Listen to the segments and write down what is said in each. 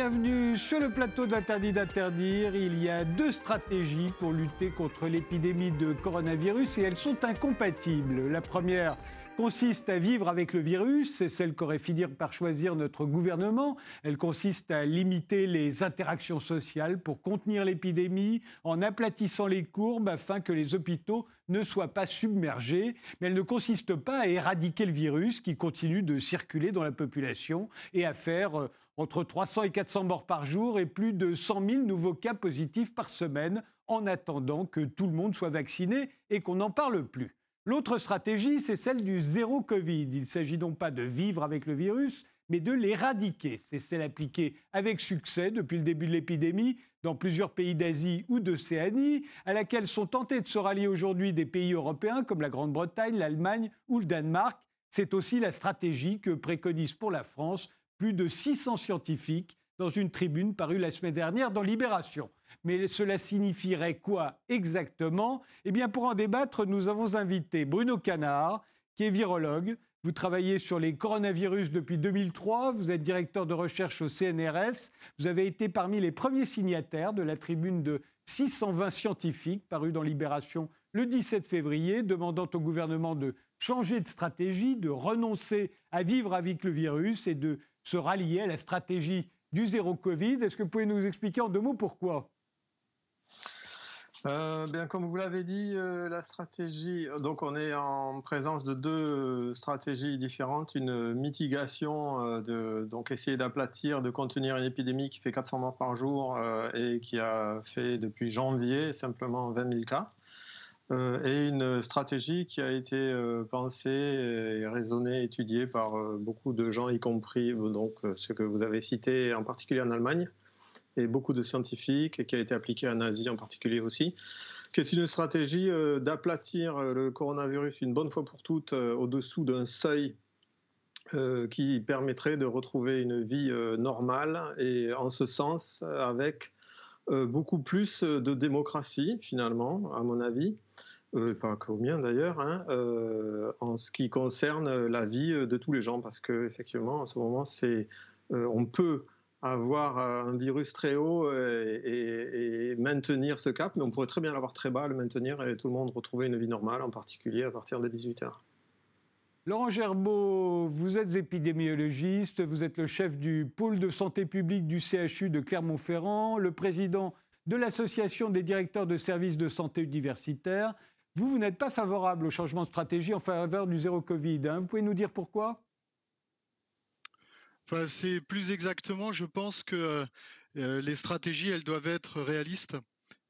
Bienvenue sur le plateau d'Interdit d'interdire. Il y a deux stratégies pour lutter contre l'épidémie de coronavirus et elles sont incompatibles. La première consiste à vivre avec le virus, c'est celle qu'aurait fini par choisir notre gouvernement. Elle consiste à limiter les interactions sociales pour contenir l'épidémie en aplatissant les courbes afin que les hôpitaux ne soient pas submergés. Mais elle ne consiste pas à éradiquer le virus qui continue de circuler dans la population et à faire euh, entre 300 et 400 morts par jour et plus de 100 000 nouveaux cas positifs par semaine en attendant que tout le monde soit vacciné et qu'on n'en parle plus. L'autre stratégie, c'est celle du zéro Covid. Il ne s'agit donc pas de vivre avec le virus, mais de l'éradiquer. C'est celle appliquée avec succès depuis le début de l'épidémie dans plusieurs pays d'Asie ou d'Océanie, à laquelle sont tentés de se rallier aujourd'hui des pays européens comme la Grande-Bretagne, l'Allemagne ou le Danemark. C'est aussi la stratégie que préconise pour la France plus de 600 scientifiques dans une tribune parue la semaine dernière dans Libération. Mais cela signifierait quoi exactement? Eh bien, pour en débattre, nous avons invité Bruno Canard, qui est virologue. Vous travaillez sur les coronavirus depuis 2003, vous êtes directeur de recherche au CNRS, vous avez été parmi les premiers signataires de la tribune de 620 scientifiques parue dans Libération le 17 février, demandant au gouvernement de changer de stratégie, de renoncer à vivre avec le virus et de se rallier à la stratégie du zéro Covid. Est-ce que vous pouvez nous expliquer en deux mots pourquoi? Euh, bien, comme vous l'avez dit, euh, la stratégie. Donc, on est en présence de deux stratégies différentes. Une mitigation, euh, donc essayer d'aplatir, de contenir une épidémie qui fait 400 morts par jour et qui a fait depuis janvier simplement 20 000 cas. Et une stratégie qui a été pensée et raisonnée, étudiée par beaucoup de gens, y compris donc ceux que vous avez cités, en particulier en Allemagne et beaucoup de scientifiques, et qui a été appliquée en Asie en particulier aussi, qui est une stratégie euh, d'aplatir euh, le coronavirus une bonne fois pour toutes euh, au-dessous d'un seuil qui permettrait de retrouver une vie normale et en ce sens avec beaucoup plus de démocratie finalement, à mon avis. Pas qu'au mien d'ailleurs, hein, en ce qui concerne la vie de tous les gens, parce que effectivement, en ce moment, on peut avoir euh, un virus très haut euh, et, maintenir ce cap, mais on pourrait très bien l'avoir très bas, le maintenir et tout le monde retrouver une vie normale, en particulier à partir de 18 heures. Laurent Gerbeau, vous êtes épidémiologiste, vous êtes le chef du pôle de santé publique du CHU de Clermont-Ferrand, le président de l'Association des directeurs de services de santé universitaires. Vous, vous n'êtes pas favorable au changement de stratégie en faveur du zéro Covid. Hein. Vous pouvez nous dire pourquoi? C'est plus exactement, je pense que euh, les stratégies, elles doivent être réalistes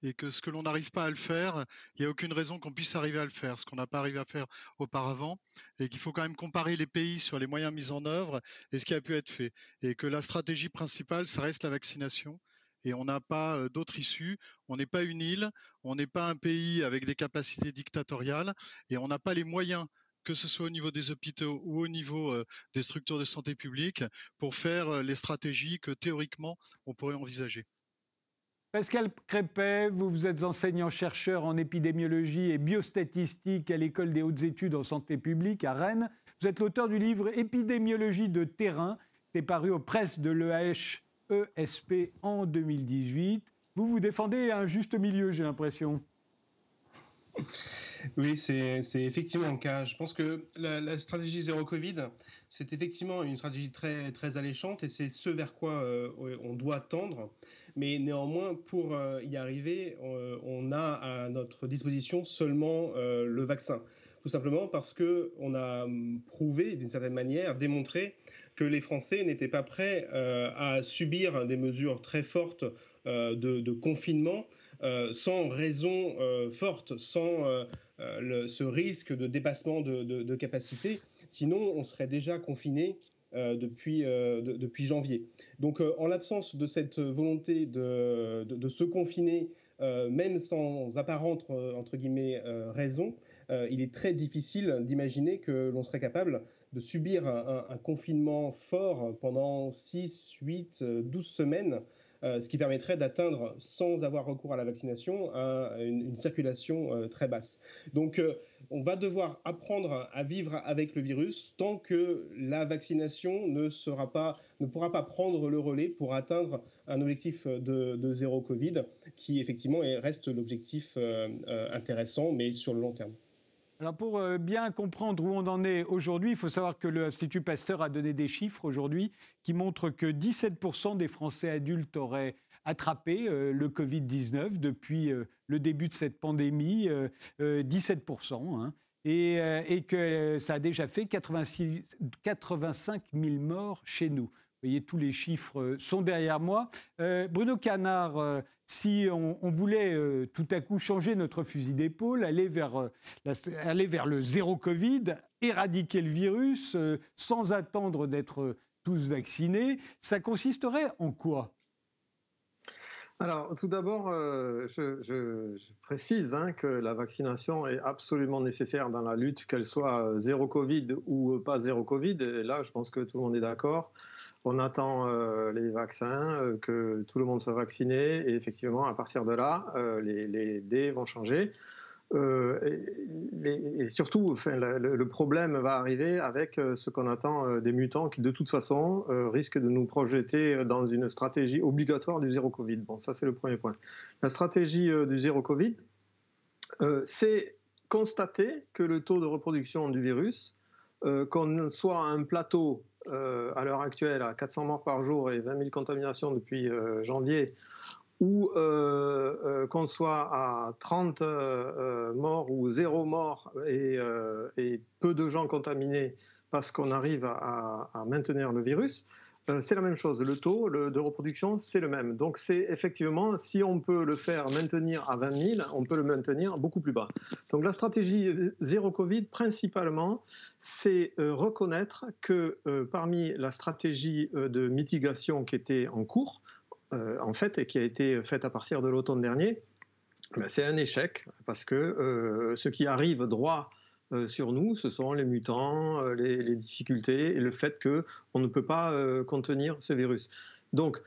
et que ce que l'on n'arrive pas à le faire, il n'y a aucune raison qu'on puisse arriver à le faire, ce qu'on n'a pas arrivé à faire auparavant, et qu'il faut quand même comparer les pays sur les moyens mis en œuvre et ce qui a pu être fait. Et que la stratégie principale, ça reste la vaccination. Et on n'a pas d'autre issue. On n'est pas une île, on n'est pas un pays avec des capacités dictatoriales, et on n'a pas les moyens que ce soit au niveau des hôpitaux ou au niveau des structures de santé publique, pour faire les stratégies que théoriquement on pourrait envisager. Pascal Crépet, vous, vous êtes enseignant-chercheur en épidémiologie et biostatistique à l'École des hautes études en santé publique à Rennes. Vous êtes l'auteur du livre Épidémiologie de terrain, qui est paru aux presses de l'EHESP en 2018. Vous vous défendez un juste milieu, j'ai l'impression. Oui, c'est effectivement le cas. Je pense que la, stratégie zéro Covid, c'est effectivement une stratégie très, alléchante et c'est ce vers quoi euh, on doit tendre. Mais néanmoins, pour euh, y arriver, on, a à notre disposition seulement euh, le vaccin. Tout simplement parce qu'on a prouvé, d'une certaine manière, démontré que les Français n'étaient pas prêts à subir des mesures très fortes de, de, confinement sans raison forte, sans euh, ce risque de dépassement de, capacité. Sinon, on serait déjà confiné euh, depuis, euh, depuis janvier. Donc, en l'absence de cette volonté de, de se confiner, même sans apparente entre guillemets raison, il est très difficile d'imaginer que l'on serait capable de subir un, confinement fort pendant 6, 8, 12 semaines ce qui permettrait d'atteindre, sans avoir recours à la vaccination, une, circulation très basse. Donc, on va devoir apprendre à vivre avec le virus tant que la vaccination ne, sera pas, ne pourra pas prendre le relais pour atteindre un objectif de, zéro Covid, qui effectivement reste l'objectif euh, euh, intéressant, mais sur le long terme. Alors pour euh, bien comprendre où on en est aujourd'hui, il faut savoir que l'Institut Pasteur a donné des chiffres aujourd'hui qui montrent que 17% des Français adultes auraient attrapé le Covid-19 depuis le début de cette pandémie, 17%. Hein, et, et, que ça a déjà fait 86, 85 000 morts chez nous. Vous voyez, tous les chiffres sont derrière moi. Bruno Canard, si on, voulait tout à coup changer notre fusil d'épaule, aller, vers, aller vers le zéro Covid, éradiquer le virus sans attendre d'être tous vaccinés, ça consisterait en quoi? Alors, tout d'abord, euh, je, précise hein, que la vaccination est absolument nécessaire dans la lutte, qu'elle soit euh, zéro Covid ou euh, pas zéro Covid. Et là, je pense que tout le monde est d'accord. On attend les vaccins, que tout le monde soit vacciné. Et effectivement, à partir de là, les dés vont changer. Euh, et, surtout, le, problème va arriver avec euh, ce qu'on attend euh, des mutants qui, de toute façon, risquent de nous projeter dans une stratégie obligatoire du zéro Covid. Bon, ça, c'est le premier point. La stratégie du zéro Covid, c'est constater que le taux de reproduction du virus, qu'on soit à un plateau à l'heure actuelle à 400 morts par jour et 20 000 contaminations depuis janvier, ou euh, euh, qu'on soit à 30 euh, morts ou zéro mort et, peu de gens contaminés parce qu'on arrive à, maintenir le virus, c'est la même chose. Le taux de reproduction, c'est le même. Donc c'est effectivement, si on peut le faire maintenir à 20 000, on peut le maintenir beaucoup plus bas. Donc la stratégie zéro Covid, principalement, c'est reconnaître que parmi la stratégie de mitigation qui était en cours, en fait, et qui a été faite à partir de l'automne dernier, ben, c'est un échec parce que euh, ce qui arrive droit euh, sur nous, ce sont les mutants, les, les, difficultés et le fait qu'on ne peut pas contenir ce virus. Donc,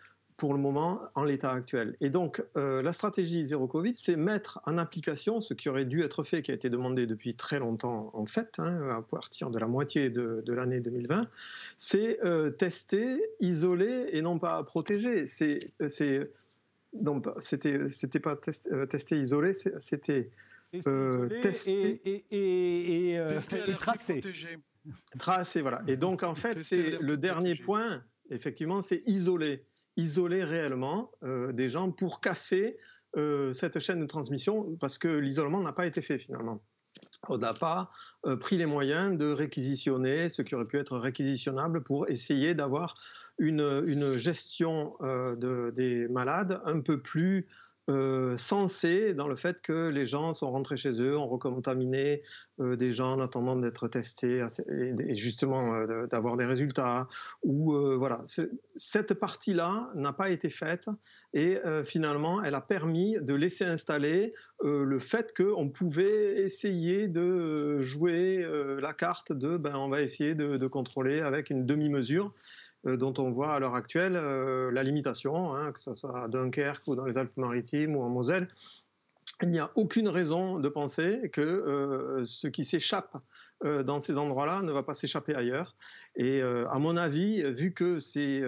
pour le moment en l'état actuel. Et donc, euh, la stratégie zéro Covid, c'est mettre en application ce qui aurait dû être fait, qui a été demandé depuis très longtemps en fait, hein, à partir de la moitié de, l'année 2020, c'est euh, tester, isoler et non pas protéger. C'est, c'est donc c'était c'était pas test, euh, tester, isoler, c'était tester et, et, et, tracer. Tracer, voilà. Et donc en fait, c'est le dernier point. Effectivement, c'est isoler isoler réellement euh, des gens pour casser euh, cette chaîne de transmission parce que l'isolement n'a pas été fait finalement. On n'a pas euh, pris les moyens de réquisitionner ce qui aurait pu être réquisitionnable pour essayer d'avoir une, gestion de, des malades un peu plus euh, sensé dans le fait que les gens sont rentrés chez eux, ont recontaminé euh, des gens en attendant d'être testés et, justement euh, d'avoir des résultats. Ou voilà, cette partie-là n'a pas été faite et finalement, elle a permis de laisser installer le fait qu'on pouvait essayer de jouer la carte de, ben, on va essayer de contrôler avec une demi-mesure. Euh, dont on voit à l'heure actuelle euh, la limitation, hein, que ce soit à Dunkerque ou dans les Alpes-Maritimes ou en Moselle. Il n'y a aucune raison de penser que euh, ce qui s'échappe dans ces endroits-là ne va pas s'échapper ailleurs. Et à mon avis, vu que c'est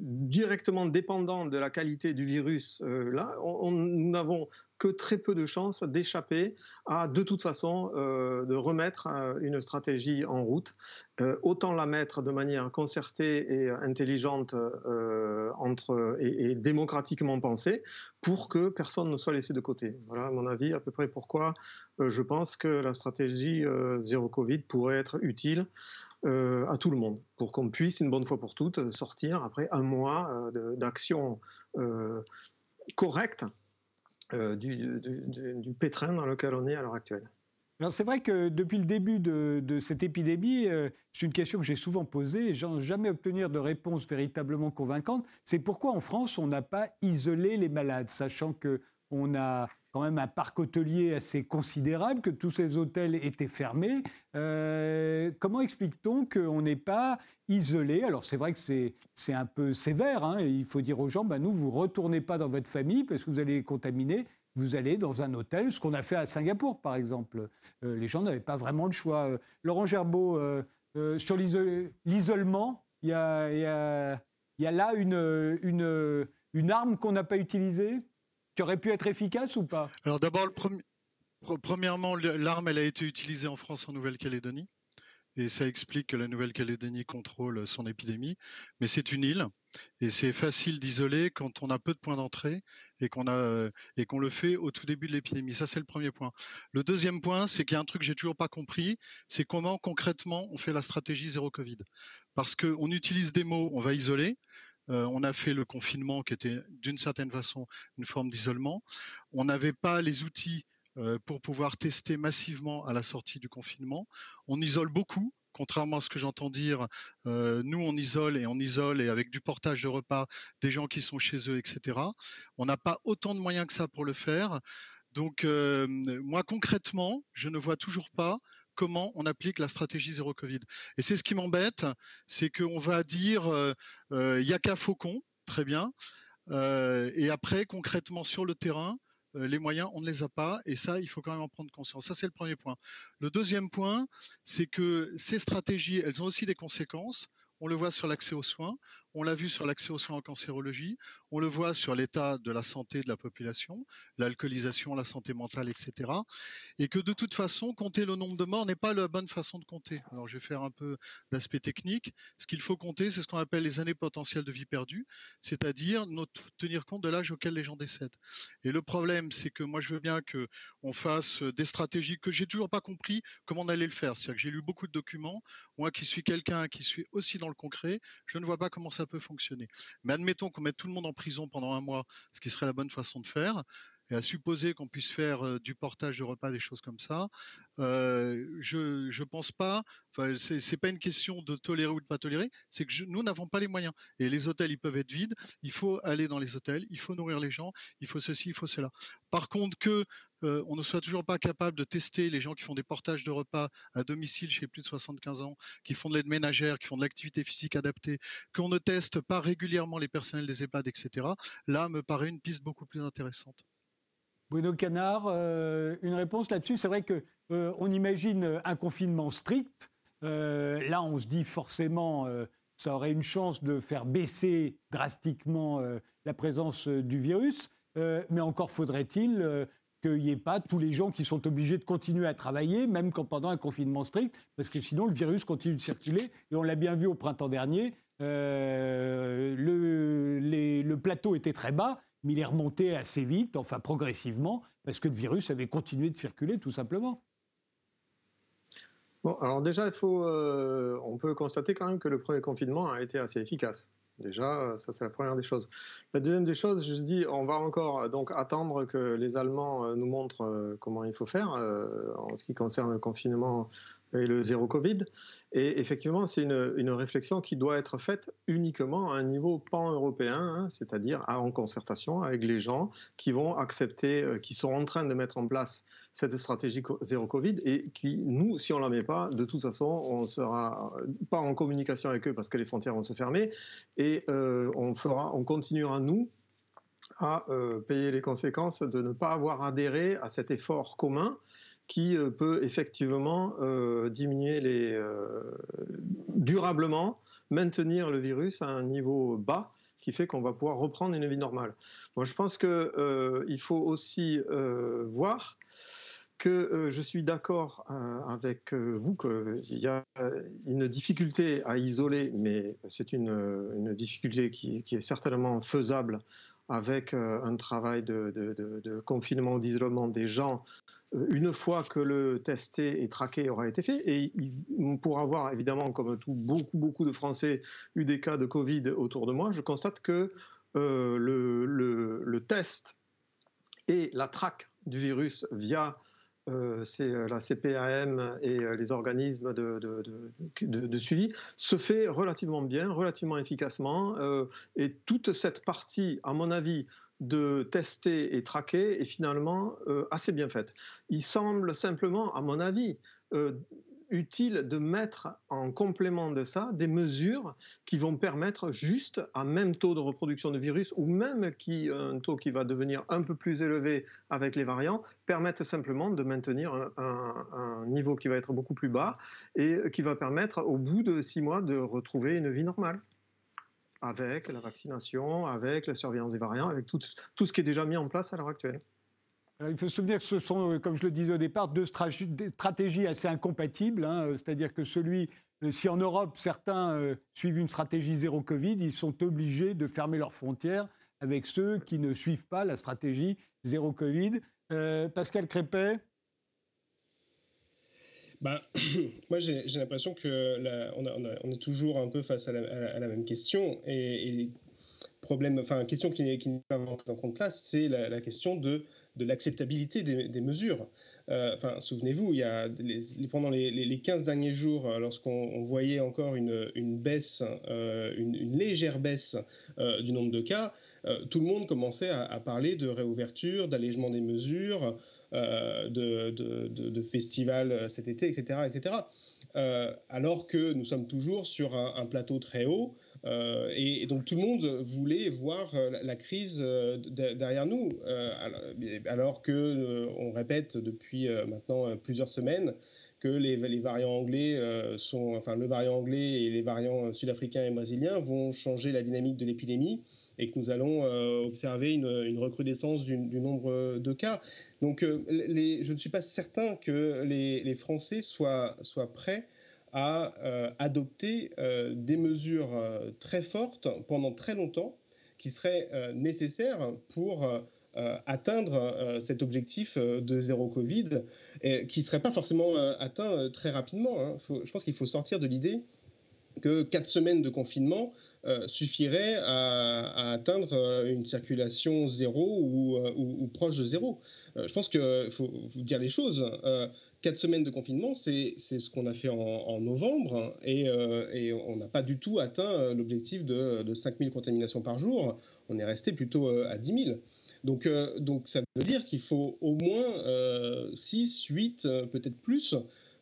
directement dépendant de la qualité du virus, là, nous n'avons que très peu de chances d'échapper à, de toute façon, euh, de remettre euh, une stratégie en route. Euh, autant la mettre de manière concertée et intelligente entre, et, démocratiquement pensée pour que personne ne soit laissé de côté. Voilà, mon avis, à peu près pourquoi je pense que la stratégie zéro Covid pourrait être utile. à tout le monde, pour qu'on puisse une bonne fois pour toutes sortir après un mois d'action correcte euh, du, pétrin dans lequel on est à l'heure actuelle. Alors c'est vrai que depuis le début de, cette épidémie, euh, c'est une question que j'ai souvent posée et n'ai jamais obtenir de réponse véritablement convaincante. C'est pourquoi en France on n'a pas isolé les malades, sachant que on a quand même un parc hôtelier assez considérable, que tous ces hôtels étaient fermés. comment explique-t-on qu'on n'est pas isolé? Alors c'est vrai que c'est un peu sévère. Hein, il faut dire aux gens, bah, nous, vous retournez pas dans votre famille parce que vous allez les contaminer vous allez dans un hôtel, ce qu'on a fait à Singapour par exemple. Euh, les gens n'avaient pas vraiment le choix. Euh, Laurent Gerbeau, euh, sur l'isolement, il y a, là une, une, arme qu'on n'a pas utilisée, qui aurait pu être efficace ou pas? Alors d'abord, premièrement, l'arme, elle a été utilisée en France, en Nouvelle-Calédonie. Et ça explique que la Nouvelle-Calédonie contrôle son épidémie. Mais c'est une île et c'est facile d'isoler quand on a peu de points d'entrée et qu'on le fait au tout début de l'épidémie. Ça c'est le premier point. Le deuxième point, c'est qu'il y a un truc que j'ai toujours pas compris, c'est comment concrètement on fait la stratégie zéro Covid. Parce qu'on utilise des mots, on va isoler. On a fait le confinement qui était d'une certaine façon une forme d'isolement. On n'avait pas les outils euh, pour pouvoir tester massivement à la sortie du confinement. On isole beaucoup, contrairement à ce que j'entends dire, euh, nous on isole et on isole et avec du portage de repas des gens qui sont chez eux, etc. On n'a pas autant de moyens que ça pour le faire. Donc euh, moi concrètement, je ne vois toujours pas comment on applique la stratégie zéro Covid. Et c'est ce qui m'embête, c'est qu'on va dire il y a qu'à Faucon, très bien. et après concrètement sur le terrain, euh, les moyens, on ne les a pas, et ça, il faut quand même en prendre conscience. Ça, c'est le premier point. Le deuxième point, c'est que ces stratégies, elles ont aussi des conséquences. On le voit sur l'accès aux soins, on l'a vu sur l'accès aux soins en cancérologie, on le voit sur l'état de la santé de la population, l'alcoolisation, la santé mentale, etc. Et que de toute façon, compter le nombre de morts n'est pas la bonne façon de compter. Alors je vais faire un peu d'aspect technique. Ce qu'il faut compter, c'est ce qu'on appelle les années potentielles de vie perdue, c'est-à-dire tenir compte de l'âge auquel les gens décèdent. Et le problème, c'est que moi je veux bien qu'on fasse des stratégies que j'ai toujours pas compris comment on allait le faire. C'est-à-dire que j'ai lu beaucoup de documents. Moi qui suis quelqu'un qui suis aussi dans le concret, je ne vois pas comment ça peut fonctionner. Mais admettons qu'on mette tout le monde en prison pendant un mois, ce qui serait la bonne façon de faire et à supposer qu'on puisse faire du portage de repas, des choses comme ça, je ne pense pas, enfin, c'est pas une question de tolérer ou de pas tolérer, c'est que nous n'avons pas les moyens. Et les hôtels, ils peuvent être vides, il faut aller dans les hôtels, il faut nourrir les gens, il faut ceci, il faut cela. Par contre, que on ne soit toujours pas capable de tester les gens qui font des portages de repas à domicile chez plus de 75 ans, qui font de l'aide ménagère, qui font de l'activité physique adaptée, qu'on ne teste pas régulièrement les personnels des EHPAD, etc., là me paraît une piste beaucoup plus intéressante. Bruno Canard, euh, une réponse là-dessus. C'est vrai que euh, on imagine un confinement strict. Euh, là, on se dit forcément, ça aurait une chance de faire baisser drastiquement la présence du virus. mais encore faudrait-il qu'il n'y ait pas tous les gens qui sont obligés de continuer à travailler, même pendant un confinement strict, parce que sinon le virus continue de circuler. Et on l'a bien vu au printemps dernier, le plateau était très bas mais il est remonté assez vite, enfin progressivement, parce que le virus avait continué de circuler tout simplement. Bon, alors déjà, il faut, euh, on peut constater quand même que le premier confinement a été assez efficace. Déjà, ça c'est la première des choses. La deuxième des choses, je dis, on va encore donc attendre que les Allemands euh, nous montrent euh, comment il faut faire euh, en ce qui concerne le confinement et le zéro Covid. Et effectivement, c'est une, une, réflexion qui doit être faite uniquement à un niveau pan-européen, hein, c'est-à-dire en concertation avec les gens qui vont accepter, qui sont en train de mettre en place cette stratégie zéro Covid et qui, nous, si on ne la met pas, de toute façon, on ne sera pas en communication avec eux parce que les frontières vont se fermer et euh, on, fera, on continuera, nous, à euh, payer les conséquences de ne pas avoir adhéré à cet effort commun qui euh, peut effectivement diminuer les, durablement, maintenir le virus à un niveau bas, qui fait qu'on va pouvoir reprendre une vie normale. Moi, je pense qu'il faut aussi voir que euh, je suis d'accord euh, avec euh, vous qu'il y a une difficulté à isoler, mais c'est une, difficulté qui, est certainement faisable avec un travail de, de confinement, d'isolement des gens, une fois que le testé et traqué aura été fait. Et on pourra avoir, évidemment, comme beaucoup, beaucoup de Français, eu des cas de Covid autour de moi. Je constate que le test et la traque du virus via euh, c'est euh, la CPAM et euh, les organismes de, de, suivi, se fait relativement bien, relativement efficacement. et toute cette partie, à mon avis, de tester et traquer est finalement assez bien faite. Il semble simplement, à mon avis, utile de mettre en complément de ça des mesures qui vont permettre juste à même taux de reproduction de virus ou même qui un taux qui va devenir un peu plus élevé avec les variants permettent simplement de maintenir un, niveau qui va être beaucoup plus bas et qui va permettre au bout de six mois de retrouver une vie normale. Avec la vaccination, avec la surveillance des variants, avec tout ce qui est déjà mis en place à l'heure actuelle il faut se souvenir que ce sont, euh, comme je le disais au départ, deux stratégies assez incompatibles. Hein. C'est-à-dire que celui, euh, si en Europe certains euh, suivent une stratégie zéro Covid, ils sont obligés de fermer leurs frontières avec ceux qui ne suivent pas la stratégie zéro Covid. Pascal Crépet? Bah, moi, j'ai l'impression que on, est toujours un peu face à la, même question. Et, problème, enfin, question qui n'est pas en compte là, c'est la, question de de l'acceptabilité des, mesures. Euh, enfin, souvenez-vous, il y a pendant les, 15 derniers jours, euh, lorsqu'on voyait encore une, baisse, euh, une, légère baisse du nombre de cas, tout le monde commençait à, parler de réouverture, d'allègement des mesures, de, de, festivals cet été, etc. etc. alors que nous sommes toujours sur un plateau très haut. Et, donc tout le monde voulait voir la, crise derrière nous, alors que on répète depuis maintenant plusieurs semaines que les, variants anglais sont, enfin le variant anglais et les variants sud-africains et brésiliens vont changer la dynamique de l'épidémie et que nous allons observer une, recrudescence du, nombre de cas. Donc je ne suis pas certain que les, les Français soient, soient prêts à euh, adopter euh, des mesures euh, très fortes pendant très longtemps qui seraient nécessaires pour atteindre cet objectif de zéro Covid, qui ne serait pas forcément atteint très rapidement. Hein. je pense qu'il faut sortir de l'idée que quatre semaines de confinement suffiraient à, atteindre une circulation zéro ou proche de zéro. je pense qu'il faut, dire les choses quatre semaines de confinement, c'est ce qu'on a fait en, novembre euh, et, on n'a pas du tout atteint euh, l'objectif de, de 5000 contaminations par jour. On est resté plutôt euh, à 10 000. Donc, donc ça veut dire qu'il faut au moins 6, 8, peut-être plus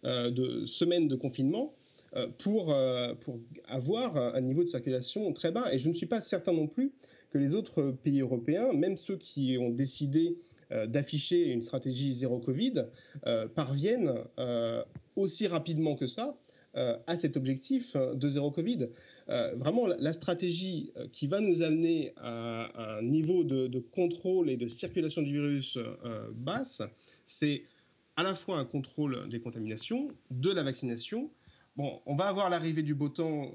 de semaines de confinement pour, pour avoir un niveau de circulation très bas. Et je ne suis pas certain non plus que les autres pays européens, même ceux qui ont décidé euh, d'afficher une stratégie zéro Covid, euh, parviennent euh, aussi rapidement que ça à cet objectif de zéro Covid. vraiment, la stratégie qui va nous amener à un niveau de, contrôle et de circulation du virus basse, c'est à la fois un contrôle des contaminations, de la vaccination. Bon, on va avoir l'arrivée du beau temps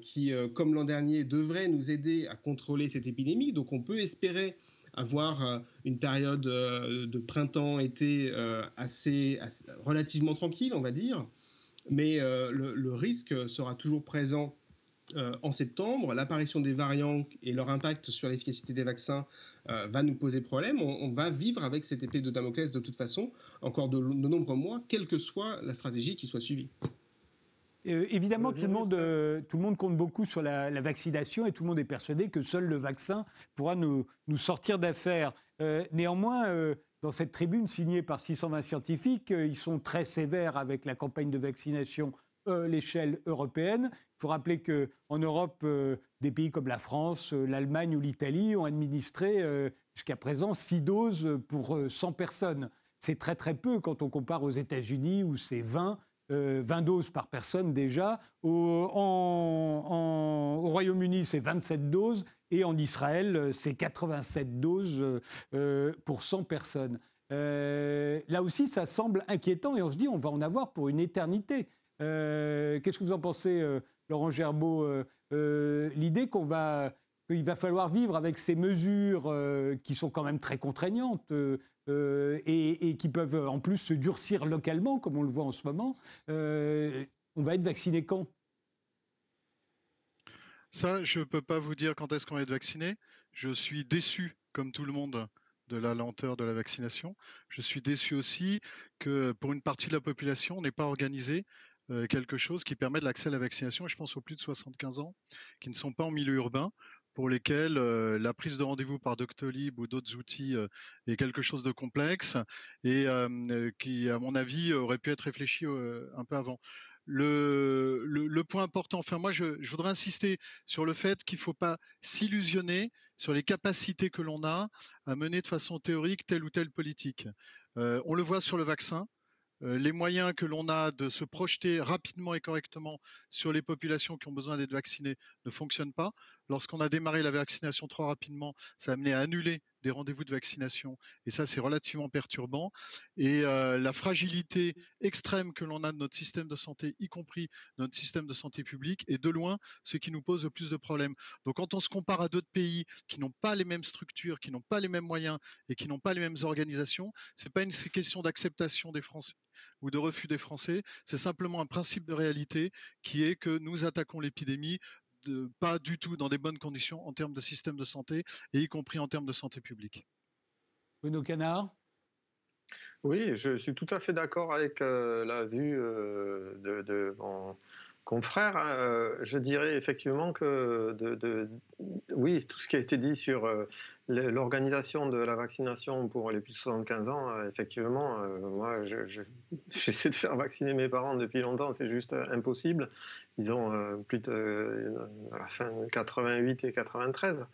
qui, comme l'an dernier, devrait nous aider à contrôler cette épidémie. Donc on peut espérer avoir euh, une période euh, de printemps-été euh, assez, relativement tranquille, on va dire. Mais le, risque sera toujours présent en septembre. L'apparition des variants et leur impact sur l'efficacité des vaccins va nous poser problème. On, va vivre avec cette épée de Damoclès de toute façon encore de nombreux mois, quelle que soit la stratégie qui soit suivie. Euh, évidemment, tout le, monde, euh, tout le monde compte beaucoup sur la, vaccination et tout le monde est persuadé que seul le vaccin pourra nous, nous sortir d'affaires. Euh, néanmoins, dans cette tribune signée par 620 scientifiques, ils sont très sévères avec la campagne de vaccination à l'échelle européenne. Il faut rappeler qu'en Europe, des pays comme la France, l'Allemagne ou l'Italie ont administré jusqu'à présent 6 doses pour 100 personnes. C'est très très peu quand on compare aux États-Unis où c'est 20 20 euh, doses par personne déjà. Au, Royaume-Uni, c'est 27 doses. Et en Israël, c'est 87 doses euh, pour 100 personnes. Euh, là aussi, ça semble inquiétant et on se dit on va en avoir pour une éternité. Qu'est-ce que vous en pensez, Laurent Gerbeau L'idée qu'on va qu'il va falloir vivre avec ces mesures qui sont quand même très contraignantes, et, qui peuvent en plus se durcir localement, comme on le voit en ce moment, euh, on va être vacciné quand? Ça, je ne peux pas vous dire quand est-ce qu'on va être vacciné. Je suis déçu, comme tout le monde, de la lenteur de la vaccination. Je suis déçu aussi que pour une partie de la population, on n'ait pas organisé quelque chose qui permet de l'accès à la vaccination. Je pense aux plus de 75 ans qui ne sont pas en milieu urbain pour lesquels la prise de rendez-vous par Doctolib ou d'autres outils est quelque chose de complexe et qui, à mon avis, aurait pu être réfléchi un peu avant. Le, le, point important, enfin moi je, voudrais insister sur le fait qu'il ne faut pas s'illusionner sur les capacités que l'on a à mener de façon théorique telle ou telle politique. on le voit sur le vaccin, les moyens que l'on a de se projeter rapidement et correctement sur les populations qui ont besoin d'être vaccinées ne fonctionnent pas. Lorsqu'on a démarré la vaccination trop rapidement, ça a amené à annuler des rendez-vous de vaccination. Et ça, c'est relativement perturbant. Et la fragilité extrême que l'on a de notre système de santé, y compris notre système de santé publique, est de loin ce qui nous pose le plus de problèmes. Donc quand on se compare à d'autres pays qui n'ont pas les mêmes structures, qui n'ont pas les mêmes moyens et qui n'ont pas les mêmes organisations, c'est pas une question d'acceptation des Français ou de refus des Français, c'est simplement un principe de réalité qui est que nous attaquons l'épidémie pas du tout dans des bonnes conditions en termes de système de santé et y compris en termes de santé publique. Bruno Canard? Oui, je suis tout à fait d'accord avec euh, la vue euh, de, mon confrère. Hein. Euh, je dirais effectivement que, oui, tout ce qui a été dit sur l'organisation de la vaccination pour les plus de 75 ans, euh, effectivement, euh, moi, j'essaie de faire vacciner mes parents depuis longtemps, c'est juste euh, impossible. Ils ont plus de à la fin 88 et 93.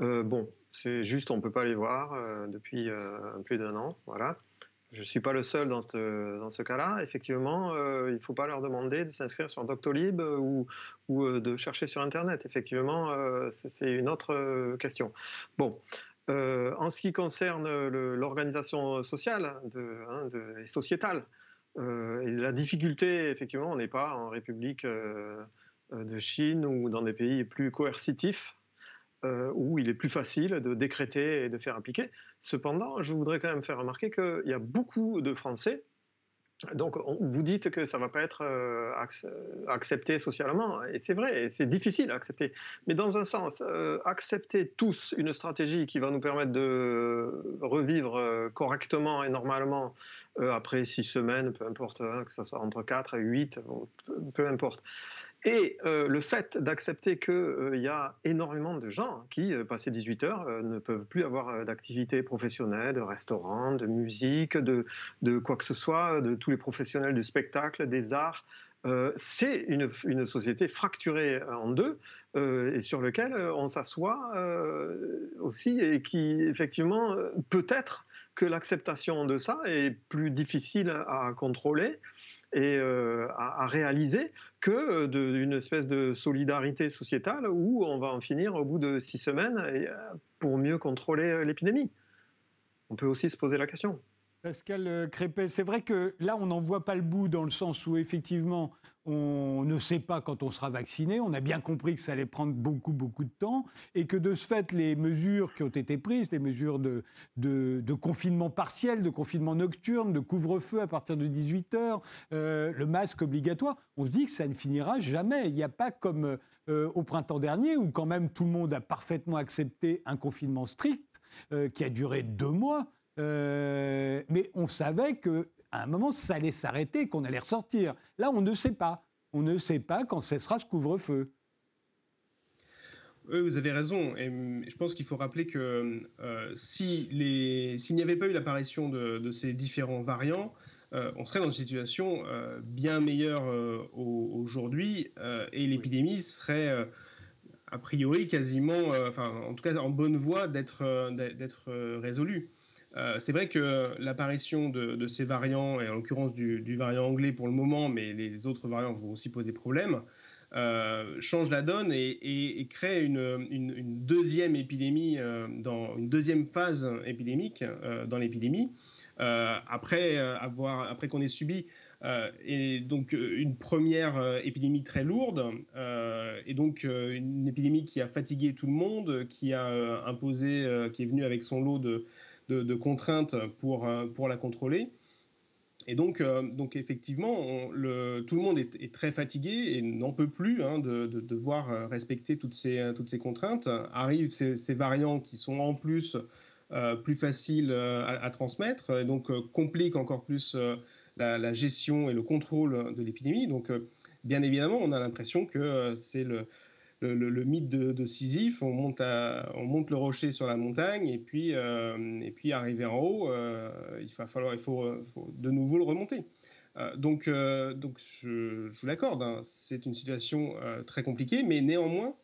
bon, c'est juste, on ne peut pas les voir depuis plus d'un an, voilà. Je ne suis pas le seul dans ce, dans ce cas-là. Effectivement, euh, il ne faut pas leur demander de s'inscrire sur Doctolib euh, ou, ou euh, de chercher sur Internet. Effectivement, c'est une autre question. Bon. en ce qui concerne l'organisation sociale hein, et sociétale, la difficulté, effectivement, on n'est pas en République de Chine ou dans des pays plus coercitifs euh, où il est plus facile de décréter et de faire appliquer. Cependant, je voudrais quand même faire remarquer qu'il y a beaucoup de Français donc, vous dites que ça ne va pas être euh, accepté socialement, et c'est vrai, c'est difficile à accepter. Mais dans un sens, euh, accepter tous une stratégie qui va nous permettre de revivre correctement et normalement après six semaines, peu importe, hein, que ce soit entre 4 et 8, peu importe. Et euh, le fait d'accepter qu'il euh, y a énormément de gens qui, euh, passé 18 heures, ne peuvent plus avoir d'activité professionnelle, de restaurant, de musique, de, quoi que ce soit, de tous les professionnels du spectacle, des arts, c'est une, une, société fracturée en deux et sur lequel on s'assoit aussi et qui, effectivement, peut-être que l'acceptation de ça est plus difficile à contrôler et euh, à, réaliser que euh, d'une espèce de solidarité sociétale où on va en finir au bout de six semaines euh, pour mieux contrôler l'épidémie. On peut aussi se poser la question. Pascal Crépet, c'est vrai que là, on n'en voit pas le bout dans le sens où effectivement, on ne sait pas quand on sera vacciné. On a bien compris que ça allait prendre beaucoup, beaucoup de temps et que de ce fait, les mesures qui ont été prises, les mesures de, confinement partiel, de confinement nocturne, de couvre-feu à partir de 18 heures, euh, le masque obligatoire, on se dit que ça ne finira jamais. Il n'y a pas comme euh, au printemps dernier où quand même tout le monde a parfaitement accepté un confinement strict euh, qui a duré deux mois. mais on savait que à un moment, ça allait s'arrêter, qu'on allait ressortir. Là, on ne sait pas. On ne sait pas quand cessera ce couvre-feu. Vous avez raison. Et je pense qu'il faut rappeler que euh, s'il n'y avait pas eu l'apparition de, ces différents variants, euh, on serait dans une situation euh, bien meilleure aujourd'hui et l'épidémie serait a priori quasiment, enfin en tout cas en bonne voie d'être résolue. Euh, c'est vrai que l'apparition de, ces variants, et en l'occurrence du, variant anglais pour le moment, mais les autres variants vont aussi poser problème, euh, change la donne et, crée une, deuxième épidémie, euh, dans une deuxième phase épidémique dans l'épidémie, après, avoir, après qu'on ait subi et donc une première épidémie très lourde, et donc une épidémie qui a fatigué tout le monde, qui a imposé, qui est venue avec son lot de, de, contraintes pour, euh, pour la contrôler. Et donc, euh, donc effectivement, le, tout le monde est, très fatigué et n'en peut plus hein, de, devoir respecter toutes ces, toutes ces contraintes. Arrivent ces, variants qui sont en plus plus facile à, transmettre, et donc complique encore plus la, gestion et le contrôle de l'épidémie. Donc, bien évidemment, on a l'impression que c'est le, le, mythe de, Sisyphe, on monte, on monte le rocher sur la montagne et puis, et arrivé en haut, il va falloir, faut, de nouveau le remonter. donc, donc je, je vous l'accorde, hein, c'est une situation très compliquée, mais néanmoins,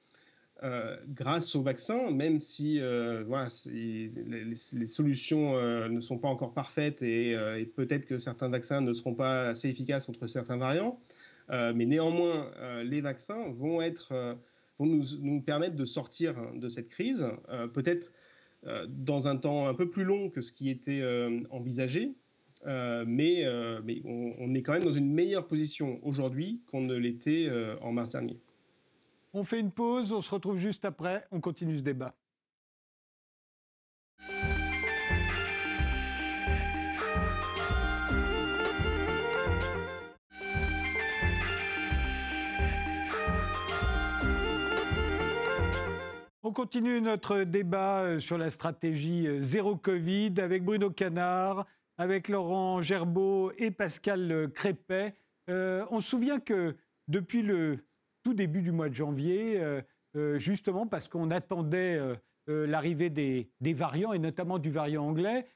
euh, grâce au vaccin, même si euh, les, solutions euh, ne sont pas encore parfaites et, peut-être que certains vaccins ne seront pas assez efficaces contre certains variants, mais néanmoins, les vaccins vont, être, vont nous, nous, permettre de sortir de cette crise, peut-être dans un temps un peu plus long que ce qui était envisagé, mais, on, est quand même dans une meilleure position aujourd'hui qu'on ne l'était en mars dernier. On fait une pause, on se retrouve juste après, on continue ce débat. On continue notre débat euh, sur la stratégie euh, zéro Covid avec Bruno Canard, avec Laurent Gerbeau et Pascal euh, Crépet. on se souvient que depuis le tout début du mois de janvier, justement parce qu'on attendait l'arrivée des, variants, et notamment du variant anglais.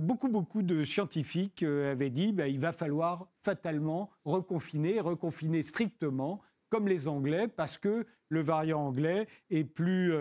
beaucoup, beaucoup de scientifiques avaient dit qu'il bah, va falloir fatalement reconfiner, reconfiner strictement, comme les Anglais, parce que le variant anglais est plus,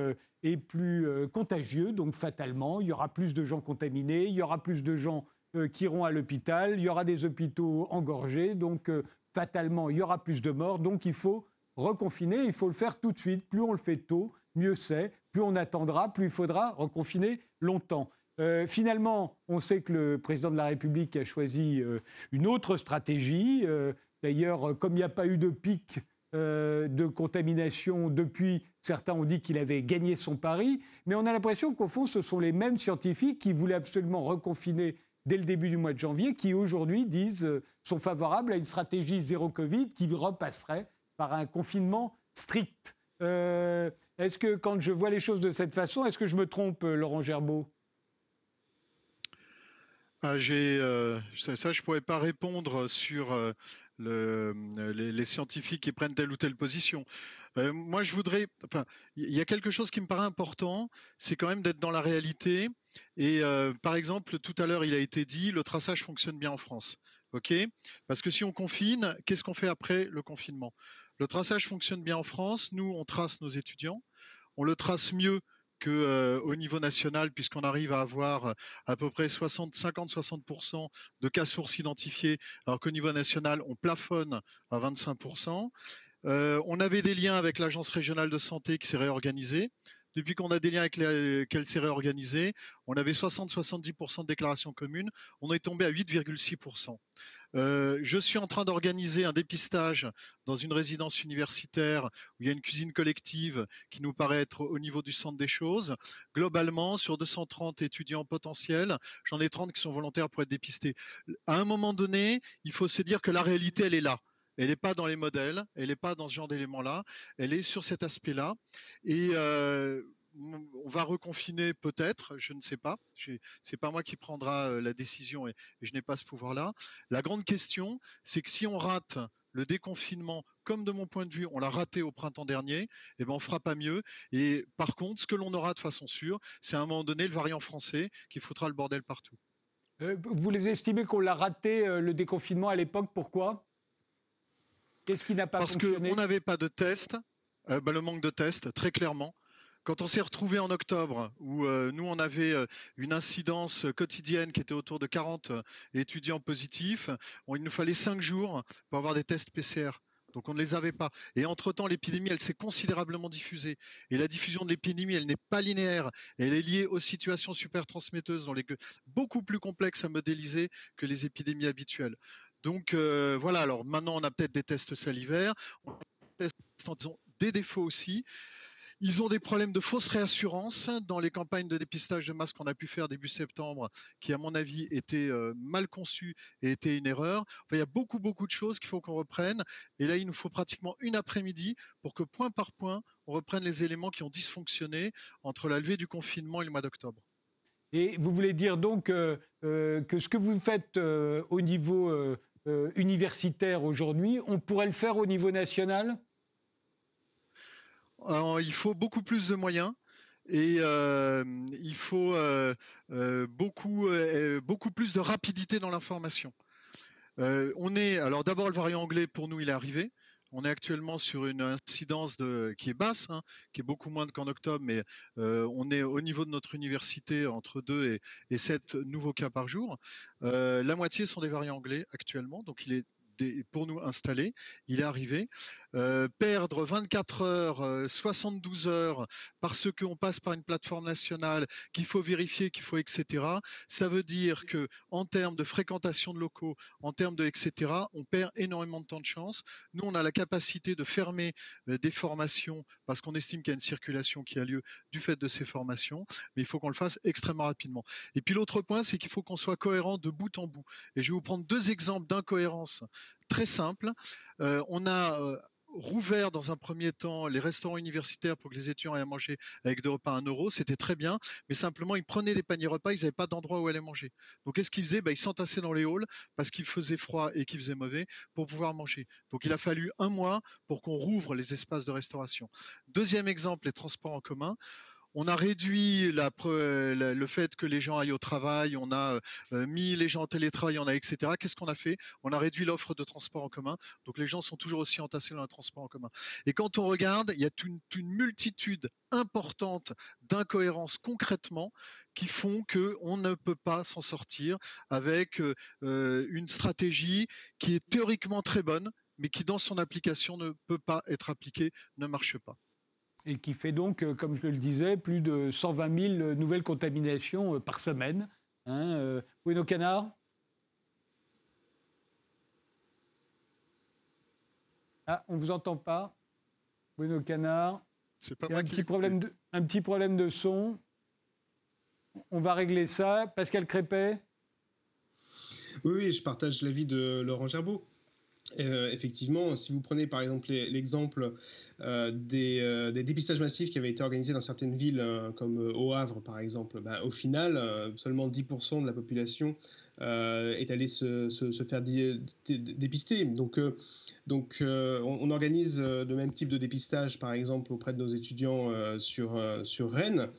est plus contagieux, donc fatalement, il y aura plus de gens contaminés, il y aura plus de gens qui iront à l'hôpital, il y aura des hôpitaux engorgés, donc fatalement, il y aura plus de morts, donc il faut reconfiner, il faut le faire tout de suite. Plus on le fait tôt, mieux c'est. Plus on attendra, plus il faudra reconfiner longtemps. Euh, finalement, on sait que le président de la République a choisi euh, une autre stratégie. Euh, d'ailleurs, comme il n'y a pas eu de pic de contamination depuis, certains ont dit qu'il avait gagné son pari. Mais on a l'impression qu'au fond, ce sont les mêmes scientifiques qui voulaient absolument reconfiner dès le début du mois de janvier, qui aujourd'hui disent sont favorables à une stratégie zéro Covid qui repasserait par un confinement strict. Euh, est-ce que quand je vois les choses de cette façon, est-ce que je me trompe, euh, Laurent Gerbeau? Ah, euh, ça, je ne pourrais pas répondre sur le, les, scientifiques qui prennent telle ou telle position. moi, je voudrais. Enfin, il y a quelque chose qui me paraît important, c'est quand même d'être dans la réalité. Et par exemple, tout à l'heure, il a été dit, le traçage fonctionne bien en France. OK? Parce que si on confine, qu'est-ce qu'on fait après le confinement? Le traçage fonctionne bien en France. Nous, on trace nos étudiants. On le trace mieux euh, niveau national, puisqu'on arrive à avoir euh, à peu près 50-60% de cas sources identifiés, alors qu'au niveau national, on plafonne à 25%. Euh, on avait des liens avec l'Agence régionale de santé qui s'est réorganisée. Depuis qu'on a des liens avec lesquels s'est réorganisée, on avait 60-70% de déclarations communes. On est tombé à 8,6%. Euh, je suis en train d'organiser un dépistage dans une résidence universitaire où il y a une cuisine collective qui nous paraît être au niveau du centre des choses. Globalement, sur 230 étudiants potentiels, j'en ai 30 qui sont volontaires pour être dépistés. À un moment donné, il faut se dire que la réalité, elle est là. Elle n'est pas dans les modèles, elle n'est pas dans ce genre d'éléments-là, elle est sur cet aspect-là. Et euh, on va reconfiner peut-être, je ne sais pas. C'est pas moi qui prendra euh, la décision et, je n'ai pas ce pouvoir-là. La grande question, c'est que si on rate le déconfinement, comme de mon point de vue, on l'a raté au printemps dernier, eh ben on fera pas mieux. Et par contre, ce que l'on aura de façon sûre, c'est à un moment donné le variant français qui foutra le bordel partout. Euh, vous les estimez qu'on l'a raté euh, le déconfinement à l'époque Pourquoi? Qu'est-ce qui n'a pas fonctionné? Parce qu'on n'avait pas de tests. Bah, le manque de tests, très clairement. Quand on s'est retrouvé en octobre, où euh, nous, on avait euh, une incidence quotidienne qui était autour de 40 euh, étudiants positifs, il nous fallait 5 jours pour avoir des tests PCR. Donc on ne les avait pas. Et entre-temps, l'épidémie, elle s'est considérablement diffusée. Et la diffusion de l'épidémie, elle n'est pas linéaire. Elle est liée aux situations super transmetteuses, les... beaucoup plus complexes à modéliser que les épidémies habituelles. Donc voilà, alors maintenant, on a peut-être des tests salivaires. On a des tests des défauts aussi. Ils ont des problèmes de fausse réassurance dans les campagnes de dépistage de masse qu'on a pu faire début septembre, qui à mon avis étaient euh, mal conçues et étaient une erreur. il y a beaucoup, beaucoup de choses qu'il faut qu'on reprenne. Et là, il nous faut pratiquement une après-midi pour que point par point, on reprenne les éléments qui ont dysfonctionné entre la levée du confinement et le mois d'octobre. Et vous voulez dire donc que ce que vous faites au niveau universitaire aujourd'hui, on pourrait le faire au niveau national? Il faut beaucoup plus de moyens. Et il faut beaucoup, beaucoup plus de rapidité dans l'information. on est alors d'abord le variant anglais pour nous il est arrivé. On est actuellement sur une incidence qui est basse, hein, qui est beaucoup moins qu'en octobre, mais on est au niveau de notre université entre 2 et, 7 nouveaux cas par jour. la moitié sont des variants anglais actuellement, donc il est pour nous installer. Il est arrivé. Euh, perdre 24 heures, 72 euh, heures parce qu'on passe par une plateforme nationale, qu'il faut vérifier, qu'il faut etc. Ça veut dire que en termes de fréquentation de locaux, en termes de etc. On perd énormément de temps de chance. Nous, on a la capacité de fermer euh, des formations parce qu'on estime qu'il y a une circulation qui a lieu du fait de ces formations, mais il faut qu'on le fasse extrêmement rapidement. Et puis l'autre point, c'est qu'il faut qu'on soit cohérent de bout en bout. Et je vais vous prendre deux exemples d'incohérence très simples. on a rouvert dans un premier temps les restaurants universitaires pour que les étudiants aient à manger avec des repas à 1 euro, c'était très bien, mais simplement ils prenaient des paniers repas, ils n'avaient pas d'endroit où aller manger. Donc qu'est-ce qu'ils faisaient? Ben, Ils s'entassaient dans les halls parce qu'il faisait froid et qu'il faisait mauvais pour pouvoir manger. Donc il a fallu un mois pour qu'on rouvre les espaces de restauration. Deuxième exemple, les transports en commun. On a réduit le fait que les gens aillent au travail, on a euh, mis les gens en télétravail, on a etc. Qu'est-ce qu'on a fait? On a réduit l'offre de transport en commun. Donc les gens sont toujours aussi entassés dans le transport en commun. Et quand on regarde, il y a une, multitude importante d'incohérences concrètement qui font qu'on ne peut pas s'en sortir avec euh, une stratégie qui est théoriquement très bonne, mais qui dans son application ne peut pas être appliquée, ne marche pas et qui fait donc, euh, comme je le disais, plus de 120 000 nouvelles contaminations euh, par semaine. Hein, euh, Bruno Canard Ah, on ne vous entend pas Bruno Canard pas Il y a un, petit problème de, un petit problème de son. On va régler ça. Pascal Crépet oui, oui, je partage l'avis de Laurent Gerbeau. Euh, effectivement, si vous prenez par exemple l'exemple euh, des, des, dépistages massifs qui avaient été organisés dans certaines villes, euh, comme au Havre par exemple, bah, au final, seulement 10% de la population est allée se, faire dépister. Donc, donc on, organise de même type de dépistage, par exemple, auprès de nos étudiants sur, sur Rennes.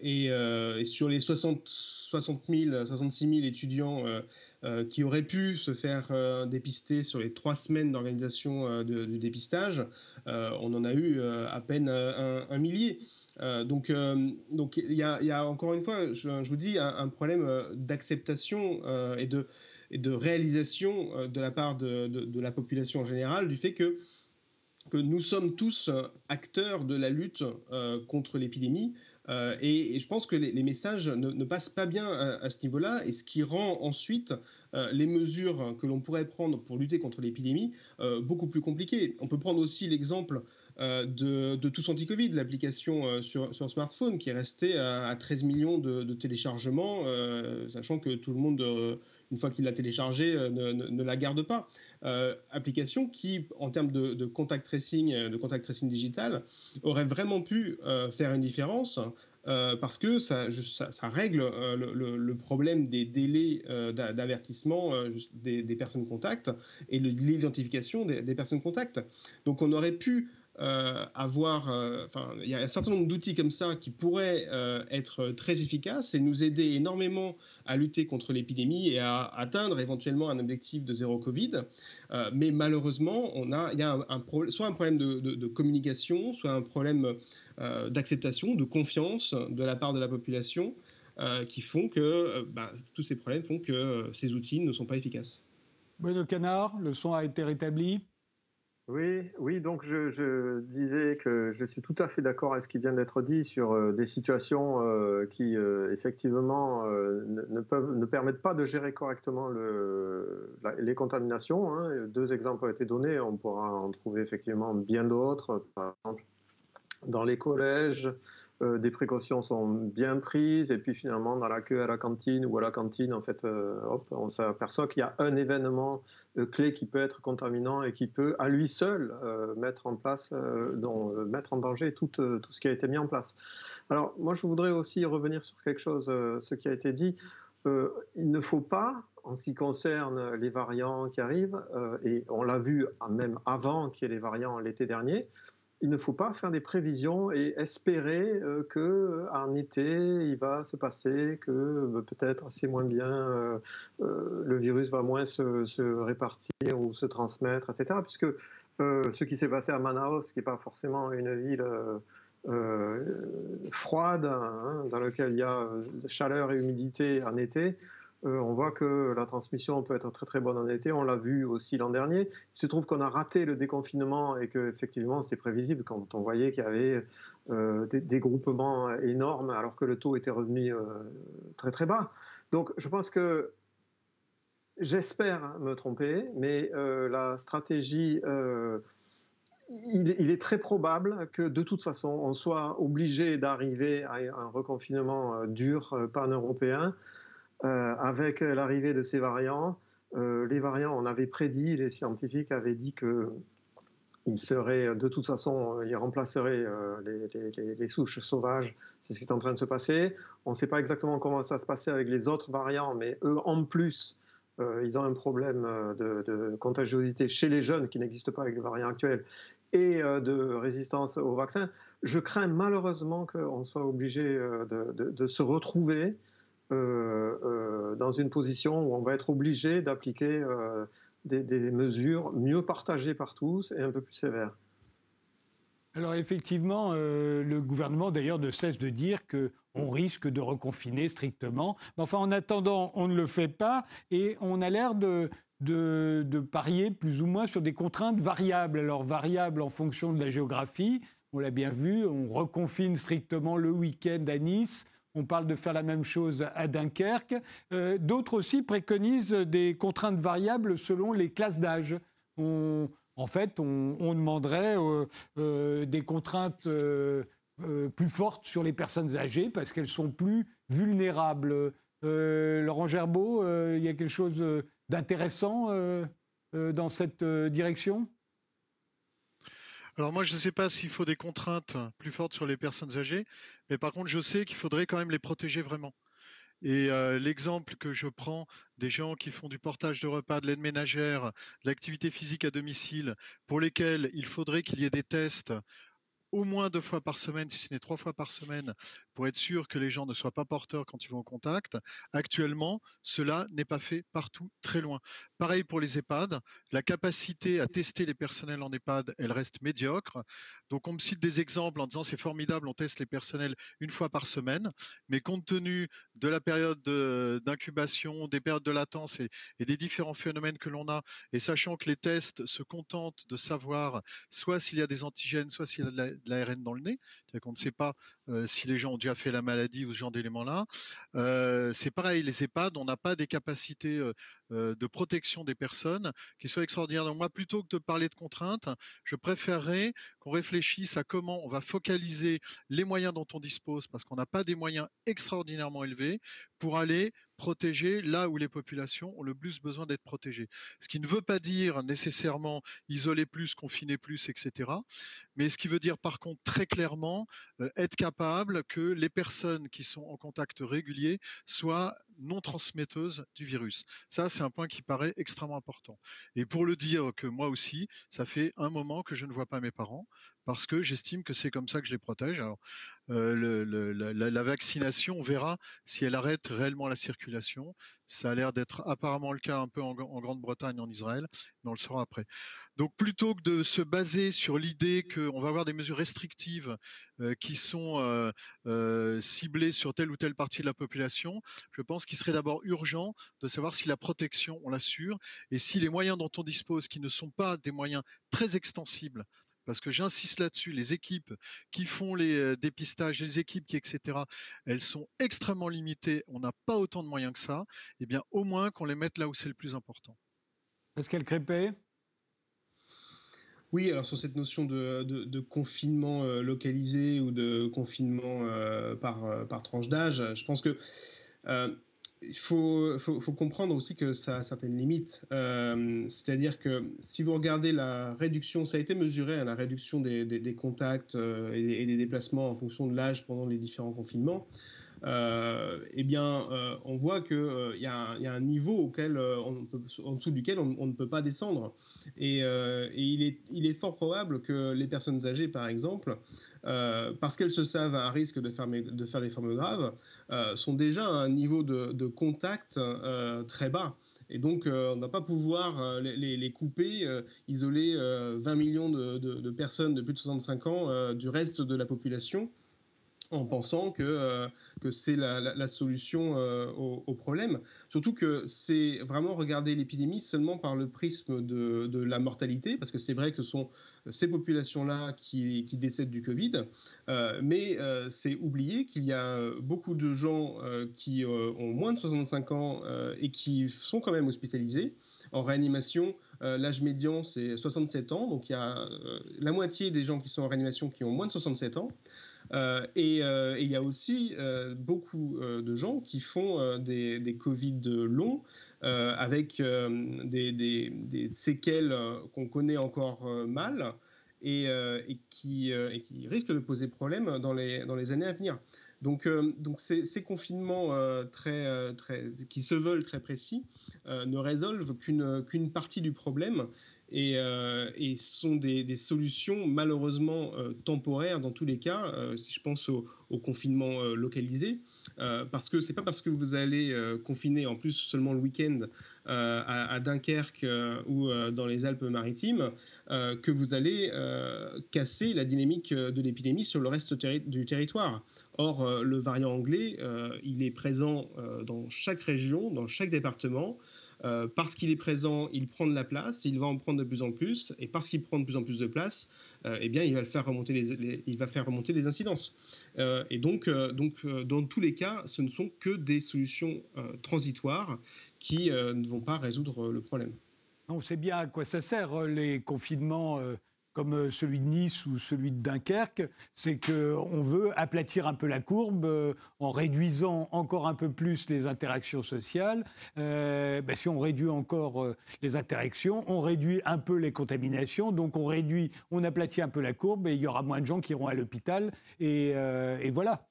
Et, et, sur les 60, 60 000, 66 000 étudiants euh, qui auraient pu se faire euh, dépister sur les trois semaines d'organisation euh, du dépistage, on en a eu à peine un, millier. donc, donc il y, a, encore une fois, je, vous dis, un, problème d'acceptation et de, de réalisation de la part de, de, la population en général du fait que que nous sommes tous acteurs de la lutte contre l'épidémie. Euh, et, je pense que les, messages ne, passent pas bien à, ce niveau-là, et ce qui rend ensuite les mesures que l'on pourrait prendre pour lutter contre l'épidémie euh, beaucoup plus compliquées. On peut prendre aussi l'exemple de, Tous Anti-Covid, l'application sur, sur, smartphone, qui est restée à, 13 millions de, de téléchargements, sachant que tout le monde une fois qu'il l'a téléchargé, euh, ne, la garde pas. Euh, application qui, en termes de, contact tracing, euh, de contact tracing digital, aurait vraiment pu faire une différence. Parce que ça, règle le, problème des délais d'avertissement des, personnes contacts et l'identification des, des, personnes contacts. Donc on aurait pu euh, avoir, euh, enfin, il y a un certain nombre d'outils comme ça qui pourraient euh, être très efficaces et nous aider énormément à lutter contre l'épidémie et à atteindre éventuellement un objectif de zéro Covid. mais malheureusement, on a, il y a un, soit un problème de, communication, soit un problème d'acceptation, de confiance de la part de la population, qui font que bah, tous ces problèmes font que ces outils ne sont pas efficaces. Bueno Canard, le son a été rétabli. Oui, oui, donc je, disais que je suis tout à fait d'accord avec ce qui vient d'être dit sur euh, des situations euh, qui, euh, effectivement, ne, peuvent, ne permettent pas de gérer correctement le, les contaminations. Hein. Deux exemples ont été donnés, on pourra en trouver effectivement bien d'autres. Par exemple, dans les collèges, euh, des précautions sont bien prises, et puis finalement, dans la queue à la cantine ou à la cantine, en fait, euh, on s'aperçoit qu'il y a un événement clé qui peut être contaminant et qui peut, à lui seul, mettre en place, mettre en danger tout, tout ce qui a été mis en place. Alors, moi, je voudrais aussi revenir sur quelque chose, ce qui a été dit. il ne faut pas, en ce qui concerne les variants qui arrivent, et on l'a vu même avant qu'il y ait les variants l'été dernier, il ne faut pas faire des prévisions et espérer euh, que qu'en été, il va se passer, que euh, peut-être c'est moins bien, euh, le virus va moins se, répartir ou se transmettre, etc. Puisque ce qui s'est passé à Manaus, qui n'est pas forcément une ville froide, hein, dans laquelle il y a chaleur et humidité en été, euh, on voit que la transmission peut être très très bonne en été. On l'a vu aussi l'an dernier. Il se trouve qu'on a raté le déconfinement et qu'effectivement c'était prévisible quand on voyait qu'il y avait euh, des, groupements énormes alors que le taux était revenu euh, très très bas. Donc je pense que j'espère me tromper, mais la stratégie il, est très probable que de toute façon, on soit obligé d'arriver à un reconfinement dur pan-européen avec l'arrivée de ces variants, euh, les variants, on avait prédit, les scientifiques avaient dit que ils seraient, de toute façon, euh, les, souches sauvages. C'est ce qui est en train de se passer. On ne sait pas exactement comment ça se passait avec les autres variants, mais eux, en plus, ils ont un problème de, contagiosité chez les jeunes qui n'existe pas avec les variants actuels et de résistance au vaccin. Je crains malheureusement qu'on soit obligé de, se retrouver euh, euh, dans une position où on va être obligé d'appliquer euh, des, mesures mieux partagées par tous et un peu plus sévères. Alors effectivement, le gouvernement d'ailleurs ne cesse de dire qu'on risque de reconfiner strictement. Mais enfin, en attendant, on ne le fait pas et on a l'air de, de, parier plus ou moins sur des contraintes variables. Alors variables en fonction de la géographie, on l'a bien vu, on reconfine strictement le week-end à Nice, on parle de faire la même chose à Dunkerque. Euh, d'autres aussi préconisent des contraintes variables selon les classes d'âge. en fait, on, demanderait euh, euh, des contraintes plus fortes sur les personnes âgées parce qu'elles sont plus vulnérables. Laurent Gerbeau, il y a quelque chose d'intéressant dans cette direction? Alors moi, je ne sais pas s'il faut des contraintes plus fortes sur les personnes âgées, mais par contre, je sais qu'il faudrait quand même les protéger vraiment. Et euh, l'exemple que je prends des gens qui font du portage de repas, de l'aide ménagère, de l'activité physique à domicile, pour lesquels il faudrait qu'il y ait des tests au moins deux fois par semaine, si ce n'est trois fois par semaine, pour être sûr que les gens ne soient pas porteurs quand ils vont au contact. Actuellement, cela n'est pas fait partout, très loin. Pareil pour les EHPAD, la capacité à tester les personnels en EHPAD, elle reste médiocre. Donc on me cite des exemples en disant c'est formidable, on teste les personnels une fois par semaine, mais compte tenu de la période d'incubation, des périodes de latence et, des différents phénomènes que l'on a, et sachant que les tests se contentent de savoir soit s'il y a des antigènes, soit s'il y a de la, dans le nez, c'est-à-dire qu'on ne sait pas euh, si les gens ont déjà fait la maladie ou ce genre d'éléments-là. Euh, c'est pareil, les EHPAD, on n'a pas des capacités euh, de protection des personnes qui soient extraordinaires. Donc moi, plutôt que de parler de contraintes, je préférerais qu'on réfléchisse à comment on va focaliser les moyens dont on dispose, parce qu'on n'a pas des moyens extraordinairement élevés, pour aller protéger là où les populations ont le plus besoin d'être protégées. Ce qui ne veut pas dire nécessairement isoler plus, confiner plus, etc. Mais ce qui veut dire par contre très clairement être capable que les personnes qui sont en contact régulier soient non transmetteuses du virus. Ça, c'est un point qui paraît extrêmement important. Et pour le dire que moi aussi, ça fait un moment que je ne vois pas mes parents parce que j'estime que c'est comme ça que je les protège. Alors, la, vaccination, on verra si elle arrête réellement la circulation. Ça a l'air d'être apparemment le cas un peu en, Grande-Bretagne, en Israël, mais on le saura après. Donc plutôt que de se baser sur l'idée qu'on va avoir des mesures restrictives qui sont ciblées sur telle ou telle partie de la population, je pense qu'il serait d'abord urgent de savoir si la protection, on l'assure, et si les moyens dont on dispose, qui ne sont pas des moyens très extensibles, parce que j'insiste là-dessus, les équipes qui font les dépistages, les équipes qui, etc., elles sont extrêmement limitées, on n'a pas autant de moyens que ça, eh bien au moins qu'on les mette là où c'est le plus important. Est-ce qu'elle crépait? Oui, alors sur cette notion de, confinement euh, localisé ou de confinement euh, par, par tranche d'âge, je pense que il faut, comprendre aussi que ça a certaines limites. C'est-à-dire que si vous regardez la réduction, ça a été mesuré, hein, la réduction des, contacts et, des déplacements en fonction de l'âge pendant les différents confinements. Euh, eh bien, euh, on voit qu'il euh, y, a un niveau auquel, en dessous duquel on, ne peut pas descendre. Et, il, est, fort probable que les personnes âgées, par exemple, parce qu'elles se savent à risque de faire, de faire des formes graves, sont déjà à un niveau de, contact très bas. Et donc, on ne va pas pouvoir les, couper, isoler 20 millions de, personnes de plus de 65 ans du reste de la population en pensant que, euh, c'est la, solution euh, au, problème. Surtout que c'est vraiment regarder l'épidémie seulement par le prisme de, la mortalité, parce que c'est vrai que ce sont ces populations-là qui, décèdent du Covid, euh, mais c'est oublier qu'il y a beaucoup de gens qui ont moins de 65 ans et qui sont quand même hospitalisés en réanimation. L'âge médian, c'est 67 ans, donc il y a la moitié des gens qui sont en réanimation qui ont moins de 67 ans. Euh, euh, et il y a aussi euh, beaucoup de gens qui font des, Covid longs avec des, séquelles qu'on connaît encore mal et, qui, risquent de poser problème dans les, années à venir. Donc, ces, confinements très, qui se veulent très précis ne résolvent qu'une partie du problème et, euh, sont des, solutions malheureusement euh, temporaires dans tous les cas, euh, si je pense au, confinement localisé, parce que c'est pas parce que vous allez confiner en plus seulement le week-end à, Dunkerque ou dans les Alpes-Maritimes que vous allez casser la dynamique de l'épidémie sur le reste du territoire. Or, le variant anglais, il est présent dans chaque région, dans chaque département. Euh, parce qu'il est présent, il prend de la place, il va en prendre de plus en plus, et parce qu'il prend de plus en plus de place, euh, eh bien, il va, faire remonter les, il va faire remonter les incidences. Euh, et donc, donc dans tous les cas, ce ne sont que des solutions transitoires qui ne vont pas résoudre le problème. On sait bien à quoi ça sert, les confinements comme euh, celui de Nice ou celui de Dunkerque, c'est qu'on veut aplatir un peu la courbe euh, en réduisant encore un peu plus les interactions sociales. Euh, ben, si on réduit encore les interactions, on réduit un peu les contaminations, donc on réduit, on aplatit un peu la courbe et il y aura moins de gens qui iront à l'hôpital et, et, voilà.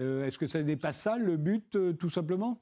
Est-ce que ça n'est pas ça le but, tout simplement?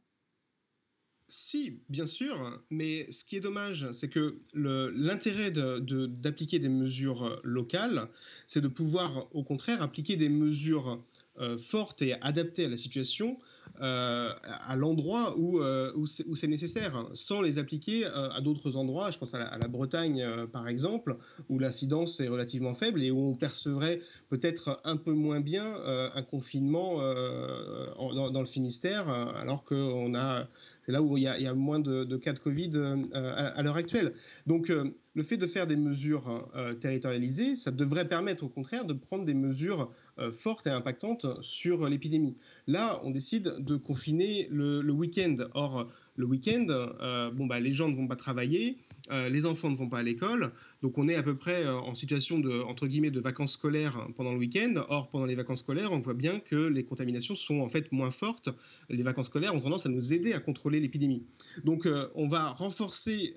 Si, bien sûr, mais ce qui est dommage, c'est que l'intérêt d'appliquer des mesures locales, c'est de pouvoir, au contraire, appliquer des mesures euh, fortes et adaptées à la situation euh, à l'endroit où, euh, où c'est nécessaire, sans les appliquer euh, à d'autres endroits. Je pense à la, Bretagne, par exemple, où l'incidence est relativement faible et où on percevrait peut-être un peu moins bien un confinement dans, le Finistère, alors qu'on a c'est là où il y, a, moins de, cas de Covid à, l'heure actuelle. Donc, le fait de faire des mesures territorialisées, ça devrait permettre au contraire de prendre des mesures fortes et impactantes sur l'épidémie. Là, on décide de confiner le, le week-end. Or, le week-end, euh, bon, bah, les gens ne vont pas travailler, euh, les enfants ne vont pas à l'école, donc on est à peu près euh, en situation de, entre guillemets, de vacances scolaires pendant le week-end. Or, pendant les vacances scolaires, on voit bien que les contaminations sont en fait moins fortes. Les vacances scolaires ont tendance à nous aider à contrôler l'épidémie. Donc, on va renforcer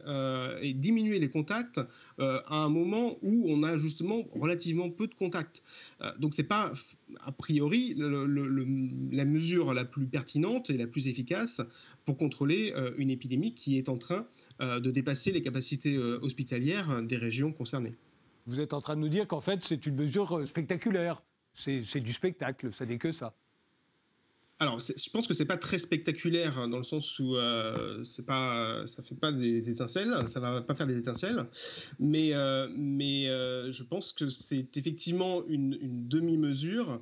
et diminuer les contacts à un moment où on a justement relativement peu de contacts. donc, c'est pas a priori la mesure la plus pertinente et la plus efficace pour contrôler euh, une épidémie qui est en train euh, de dépasser les capacités euh, hospitalières des régions concernées. Vous êtes en train de nous dire qu'en fait, c'est une mesure spectaculaire. C'est du spectacle, ça n'est que ça. Alors, je pense que c'est pas très spectaculaire hein, dans le sens où euh, c'est pas, ça fait pas des étincelles, ça va pas faire des étincelles, mais, mais je pense que c'est effectivement une, une demi-mesure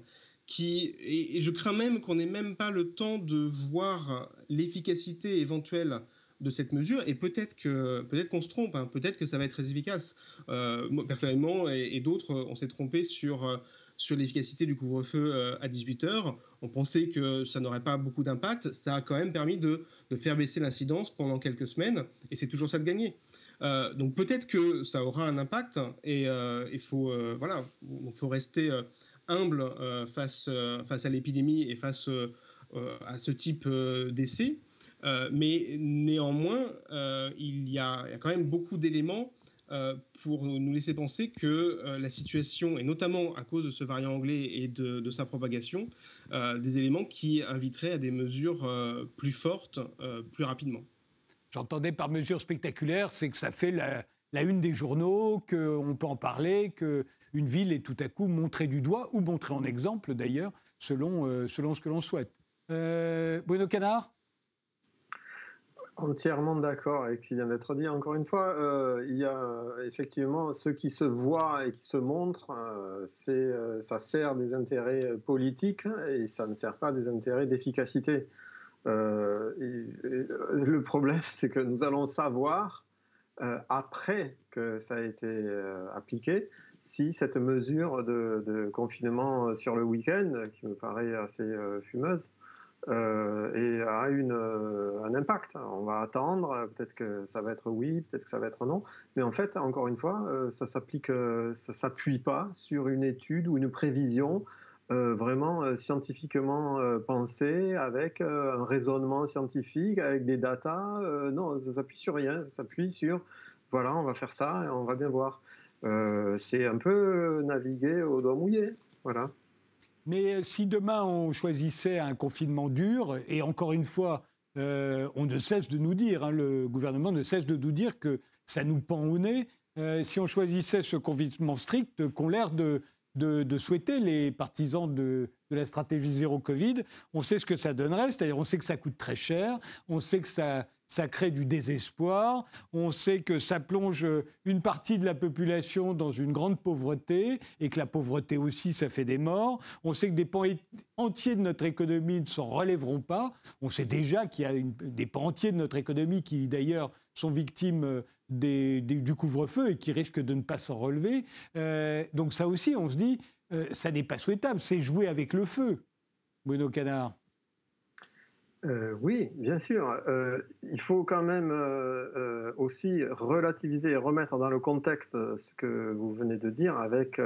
et, je crains même qu'on n'ait même pas le temps de voir l'efficacité éventuelle de cette mesure et peut-être que peut-être qu'on se trompe, hein. peut-être que ça va être très efficace. moi, personnellement et, d'autres, on s'est trompé sur sur l'efficacité du couvre-feu à 18h. On pensait que ça n'aurait pas beaucoup d'impact. Ça a quand même permis de, de faire baisser l'incidence pendant quelques semaines et c'est toujours ça de gagner. Euh, donc peut-être que ça aura un impact et euh, il faut, euh, voilà, faut rester humble face, face à l'épidémie et face à ce type d'essai. mais néanmoins, il y, a, quand même beaucoup d'éléments pour nous laisser penser que la situation, et notamment à cause de ce variant anglais et de, de sa propagation, des éléments qui inviteraient à des mesures plus fortes plus rapidement. J'entendais par mesure spectaculaire, c'est que ça fait la, une des journaux, qu'on peut en parler, qu'une ville est tout à coup montrée du doigt, ou montrée en exemple d'ailleurs, selon, euh, selon ce que l'on souhaite. Euh, Bruno Canard? Entièrement d'accord avec ce qui vient d'être dit. Encore une fois, euh, il y a effectivement ceux qui se voient et qui se montrent, c'est, ça sert des intérêts politiques et ça ne sert pas des intérêts d'efficacité. Euh, euh, le problème, c'est que nous allons savoir, euh, après que ça a été appliqué, si cette mesure de, confinement sur le week-end, qui me paraît assez fumeuse, et a une, un impact. On va attendre, peut-être que ça va être oui, peut-être que ça va être non, mais en fait, encore une fois, ça s'applique, ça s'appuie pas sur une étude ou une prévision euh, vraiment euh, scientifiquement euh, pensé, avec un raisonnement scientifique, avec des datas. non, ça s'appuie sur rien, ça s'appuie sur, voilà, on va faire ça et on va bien voir. c'est un peu naviguer au doigt mouillé, voilà. Mais si demain on choisissait un confinement dur, et encore une fois, on ne cesse de nous dire, hein, le gouvernement ne cesse de nous dire que ça nous pend au nez, si on choisissait ce confinement strict, qu'on l'air de, de, souhaiter les partisans de, la stratégie zéro Covid. On sait ce que ça donnerait, c'est-à-dire on sait que ça coûte très cher, on sait que ça, ça crée du désespoir, on sait que ça plonge une partie de la population dans une grande pauvreté et que la pauvreté aussi, ça fait des morts. On sait que des pans entiers de notre économie ne s'en relèveront pas. On sait déjà qu'il y a des pans entiers de notre économie qui d'ailleurs sont victimes du couvre-feu et qui risquent de ne pas s'en relever. Euh, donc ça aussi, on se dit, euh, ça n'est pas souhaitable, c'est jouer avec le feu. Bruno Canard. Euh, oui, bien sûr. Euh, il faut quand même euh, aussi relativiser et remettre dans le contexte ce que vous venez de dire avec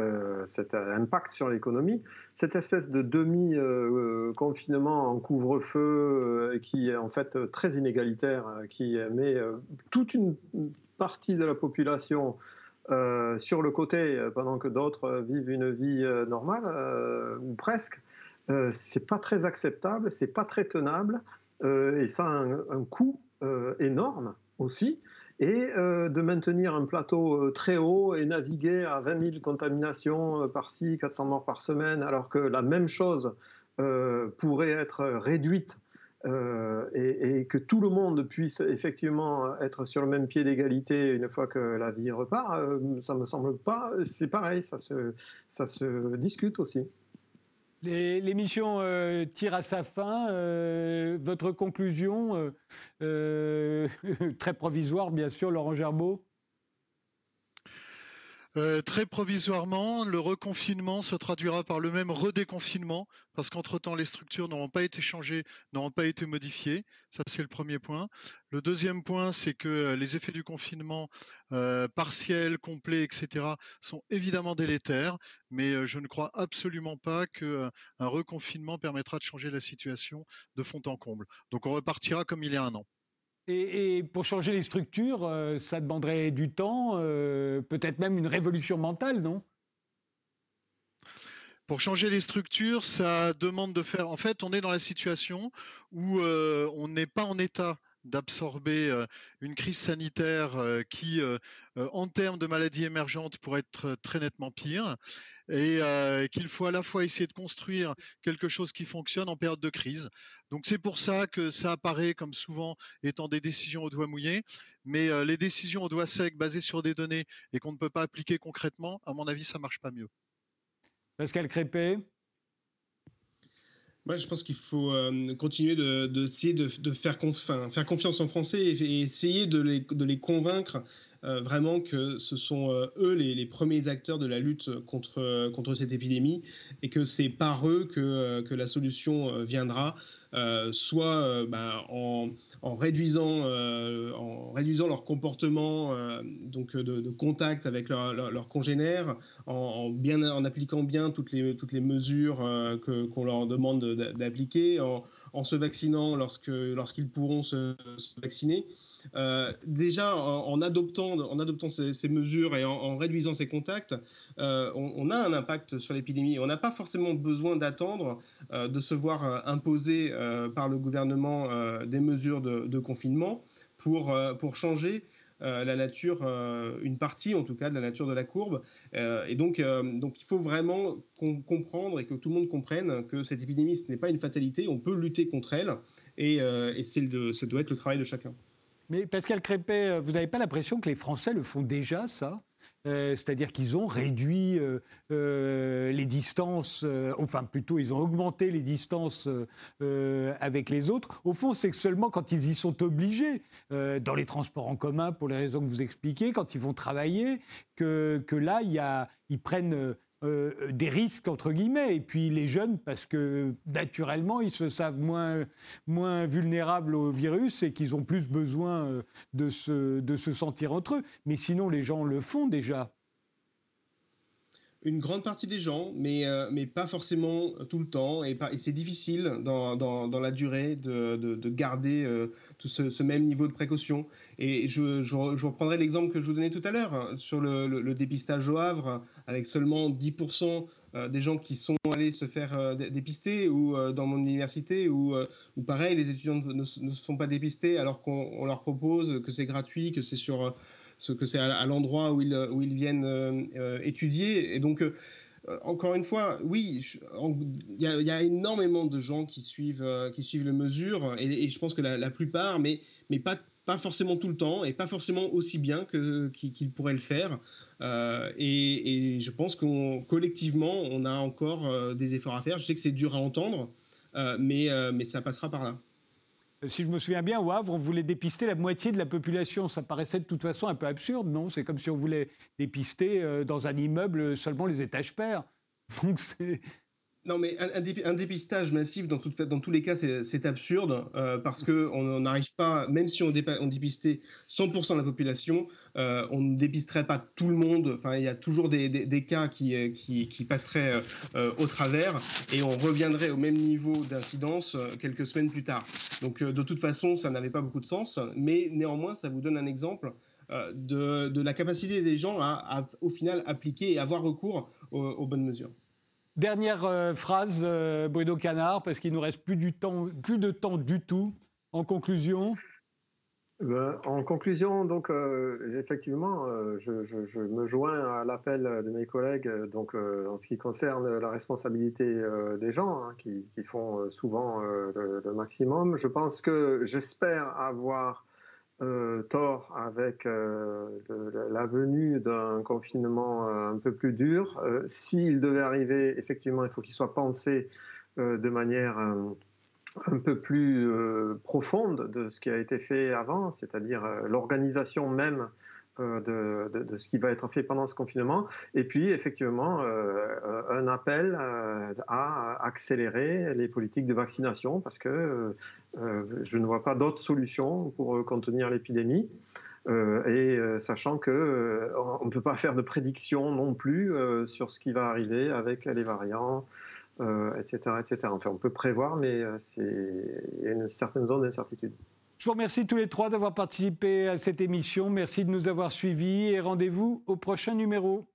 cet impact sur l'économie. Cette espèce de demi-confinement en couvre-feu qui est en fait très inégalitaire, qui met toute une partie de la population sur le côté pendant que d'autres vivent une vie normale, ou presque. Euh, c'est pas très acceptable, c'est pas très tenable, euh, et ça a un, coût euh, énorme aussi. Et de maintenir un plateau très haut et naviguer à 20 000 contaminations par-ci, 400 morts par semaine, alors que la même chose pourrait être réduite et, que tout le monde puisse effectivement être sur le même pied d'égalité une fois que la vie repart, ça me semble pas. C'est pareil, ça se discute aussi. L'émission euh, tire à sa fin. Euh, votre conclusion, euh, très provisoire, bien sûr, Laurent Gerbeau euh, très provisoirement, le reconfinement se traduira par le même redéconfinement, parce qu'entre-temps, les structures n'auront pas été changées, n'auront pas été modifiées. Ça, c'est le premier point. Le deuxième point, c'est que euh, les effets du confinement euh, partiel, complet, etc., sont évidemment délétères, mais je ne crois absolument pas qu'un reconfinement permettra de changer la situation de fond en comble. Donc on repartira comme il y a un an. Et, pour changer les structures, euh, ça demanderait du temps, euh, peut-être même une révolution mentale, non? Pour changer les structures, ça demande de faire. En fait, on est dans la situation où euh, on n'est pas en état d'absorber une crise sanitaire qui, en termes de maladies émergentes, pourrait être très nettement pire, et qu'il faut à la fois essayer de construire quelque chose qui fonctionne en période de crise. Donc c'est pour ça que ça apparaît comme souvent étant des décisions au doigt mouillé, mais les décisions au doigt sec basées sur des données et qu'on ne peut pas appliquer concrètement, à mon avis, ça marche pas mieux. Pascal Crépé Moi, je pense qu'il faut continuer de, de, de, faire, faire, confiance en Français et, essayer de les, de les convaincre euh, vraiment que ce sont euh, eux les, premiers acteurs de la lutte contre, euh, contre cette épidémie et que c'est par eux que, que la solution viendra. Soit bah, en, en, réduisant, en réduisant leur comportement donc de, contact avec leurs leur, congénères, en, bien, en appliquant bien toutes les, toutes les mesures qu'on leur demande d'appliquer, en, se vaccinant lorsque, lorsqu'ils pourront se, vacciner. Euh, déjà, en, adoptant, en adoptant ces, mesures et en, réduisant ces contacts, euh, on, a un impact sur l'épidémie. On n'a pas forcément besoin d'attendre euh, de se voir imposer par le gouvernement des mesures de, confinement pour, pour changer la nature, une partie en tout cas de la nature de la courbe. et donc, donc il faut vraiment comprendre et que tout le monde comprenne que cette épidémie, ce n'est pas une fatalité, on peut lutter contre elle et, et ça doit être le travail de chacun. Mais Pascal Crépet, euh, vous n'avez pas l'impression que les Français le font déjà, ça? Euh, c'est-à-dire qu'ils ont réduit euh, les distances, enfin plutôt ils ont augmenté les distances avec les autres. Au fond, c'est que seulement quand ils y sont obligés, dans les transports en commun, pour les raisons que vous expliquez, quand ils vont travailler, que, que là, y a, ils prennent euh, des risques, entre guillemets. Et puis les jeunes, parce que naturellement, ils se savent moins, moins vulnérables au virus et qu'ils ont plus besoin euh, de se, de se sentir entre eux. Mais sinon, les gens le font déjà une grande partie des gens, mais, euh, mais pas forcément tout le temps. Et, c'est difficile dans, dans, la durée de, de, garder euh, tout ce, même niveau de précaution. Et je, je, reprendrai l'exemple que je vous donnais tout à l'heure hein, sur le, dépistage au Havre, avec seulement 10% euh, des gens qui sont allés se faire dépister, ou dans mon université, où, pareil, les étudiants ne, ne se font pas dépister alors qu'on leur propose que c'est gratuit, que c'est sur ce que c'est à, l'endroit où ils, viennent euh, euh, étudier. Et donc, euh, encore une fois, oui, il y, a énormément de gens qui suivent, qui suivent les mesures, et, je pense que la, plupart, mais, pas, forcément tout le temps, et pas forcément aussi bien qu'ils pourraient le faire. et, je pense qu'on collectivement, on a encore des efforts à faire. Je sais que c'est dur à entendre, mais ça passera par là. Si je me souviens bien, au Havre, on voulait dépister la moitié de la population. Ça paraissait de toute façon un peu absurde, non? C'est comme si on voulait dépister euh, dans un immeuble seulement les étages pairs. Donc c'est non, mais un, dépistage massif, dans, tous les cas, c'est absurde euh, parce qu'on n'arrive pas, même si on, dépistait 100% de la population, euh, on ne dépisterait pas tout le monde. Enfin, il y a toujours des, cas qui, euh, qui, passeraient au travers et on reviendrait au même niveau d'incidence quelques semaines plus tard. Donc, de toute façon, ça n'avait pas beaucoup de sens, mais néanmoins, ça vous donne un exemple. De, la capacité des gens à, au final, appliquer et avoir recours aux bonnes mesures. Dernière euh, phrase, euh, Bruno Canard, parce qu'il nous reste plus, temps, plus de temps du tout. En conclusion ben, En conclusion, donc, euh, effectivement, je, me joins à l'appel de mes collègues donc, en ce qui concerne la responsabilité des gens hein, qui, font souvent le, maximum. Je pense que j'espère avoir euh, tort avec euh, la venue d'un confinement euh, un peu plus dur. S'il devait arriver, effectivement, il faut qu'il soit pensé de manière un peu plus profonde de ce qui a été fait avant, c'est-à-dire l'organisation même euh, de, ce qui va être fait pendant ce confinement. Et puis, effectivement, euh, un appel euh, à accélérer les politiques de vaccination parce que je ne vois pas d'autres solutions pour contenir l'épidémie. et sachant que on ne peut pas faire de prédiction non plus sur ce qui va arriver avec les variants, etc., etc. Enfin, on peut prévoir, mais il y a une certaine zone d'incertitude. Je vous remercie tous les trois d'avoir participé à cette émission. Merci de nous avoir suivis et rendez-vous au prochain numéro.